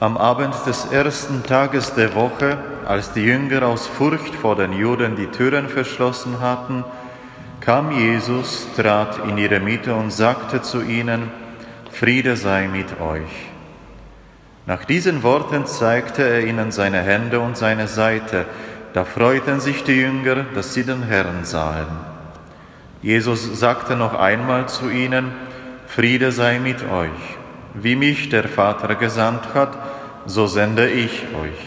Am Abend des ersten Tages der Woche, als die Jünger aus Furcht vor den Juden die Türen verschlossen hatten, kam Jesus, trat in ihre Mitte und sagte zu ihnen, Friede sei mit euch. Nach diesen Worten zeigte er ihnen seine Hände und seine Seite. Da freuten sich die Jünger, dass sie den Herrn sahen. Jesus sagte noch einmal zu ihnen, Friede sei mit euch. Wie mich der Vater gesandt hat, so sende ich euch.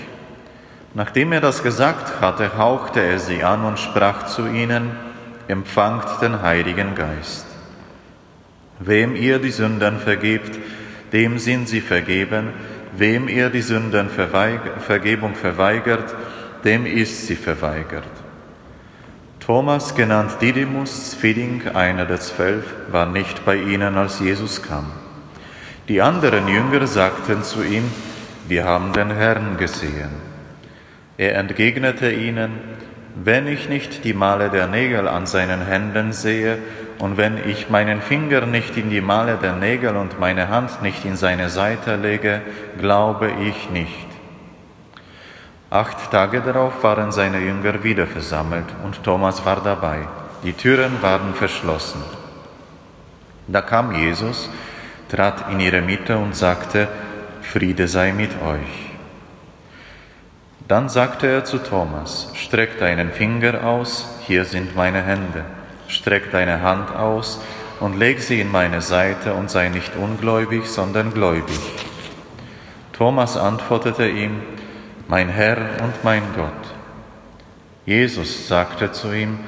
Nachdem er das gesagt hatte, hauchte er sie an und sprach zu ihnen, empfangt den Heiligen Geist. Wem ihr die Sünden vergebt, dem sind sie vergeben, wem ihr die Sündenvergebung verweigert, dem ist sie verweigert. Thomas, genannt Didymus, Zwilling, einer der zwölf, war nicht bei ihnen, als Jesus kam. Die anderen Jünger sagten zu ihm, wir haben den Herrn gesehen. Er entgegnete ihnen, wenn ich nicht die Male der Nägel an seinen Händen sehe und wenn ich meinen Finger nicht in die Male der Nägel und meine Hand nicht in seine Seite lege, glaube ich nicht. Acht Tage darauf waren seine Jünger wieder versammelt und Thomas war dabei. Die Türen waren verschlossen. Da kam Jesus, trat in ihre Mitte und sagte, Friede sei mit euch. Dann sagte er zu Thomas, streck deinen Finger aus, hier sind meine Hände, streck deine Hand aus und leg sie in meine Seite und sei nicht ungläubig, sondern gläubig. Thomas antwortete ihm, mein Herr und mein Gott. Jesus sagte zu ihm,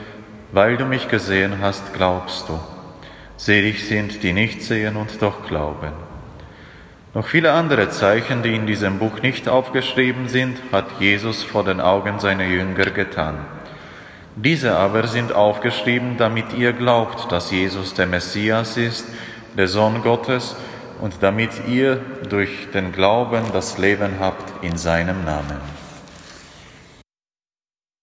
weil du mich gesehen hast, glaubst du. Selig sind, die nicht sehen und doch glauben. Noch viele andere Zeichen, die in diesem Buch nicht aufgeschrieben sind, hat Jesus vor den Augen seiner Jünger getan. Diese aber sind aufgeschrieben, damit ihr glaubt, dass Jesus der Messias ist, der Sohn Gottes, und damit ihr durch den Glauben das Leben habt in seinem Namen.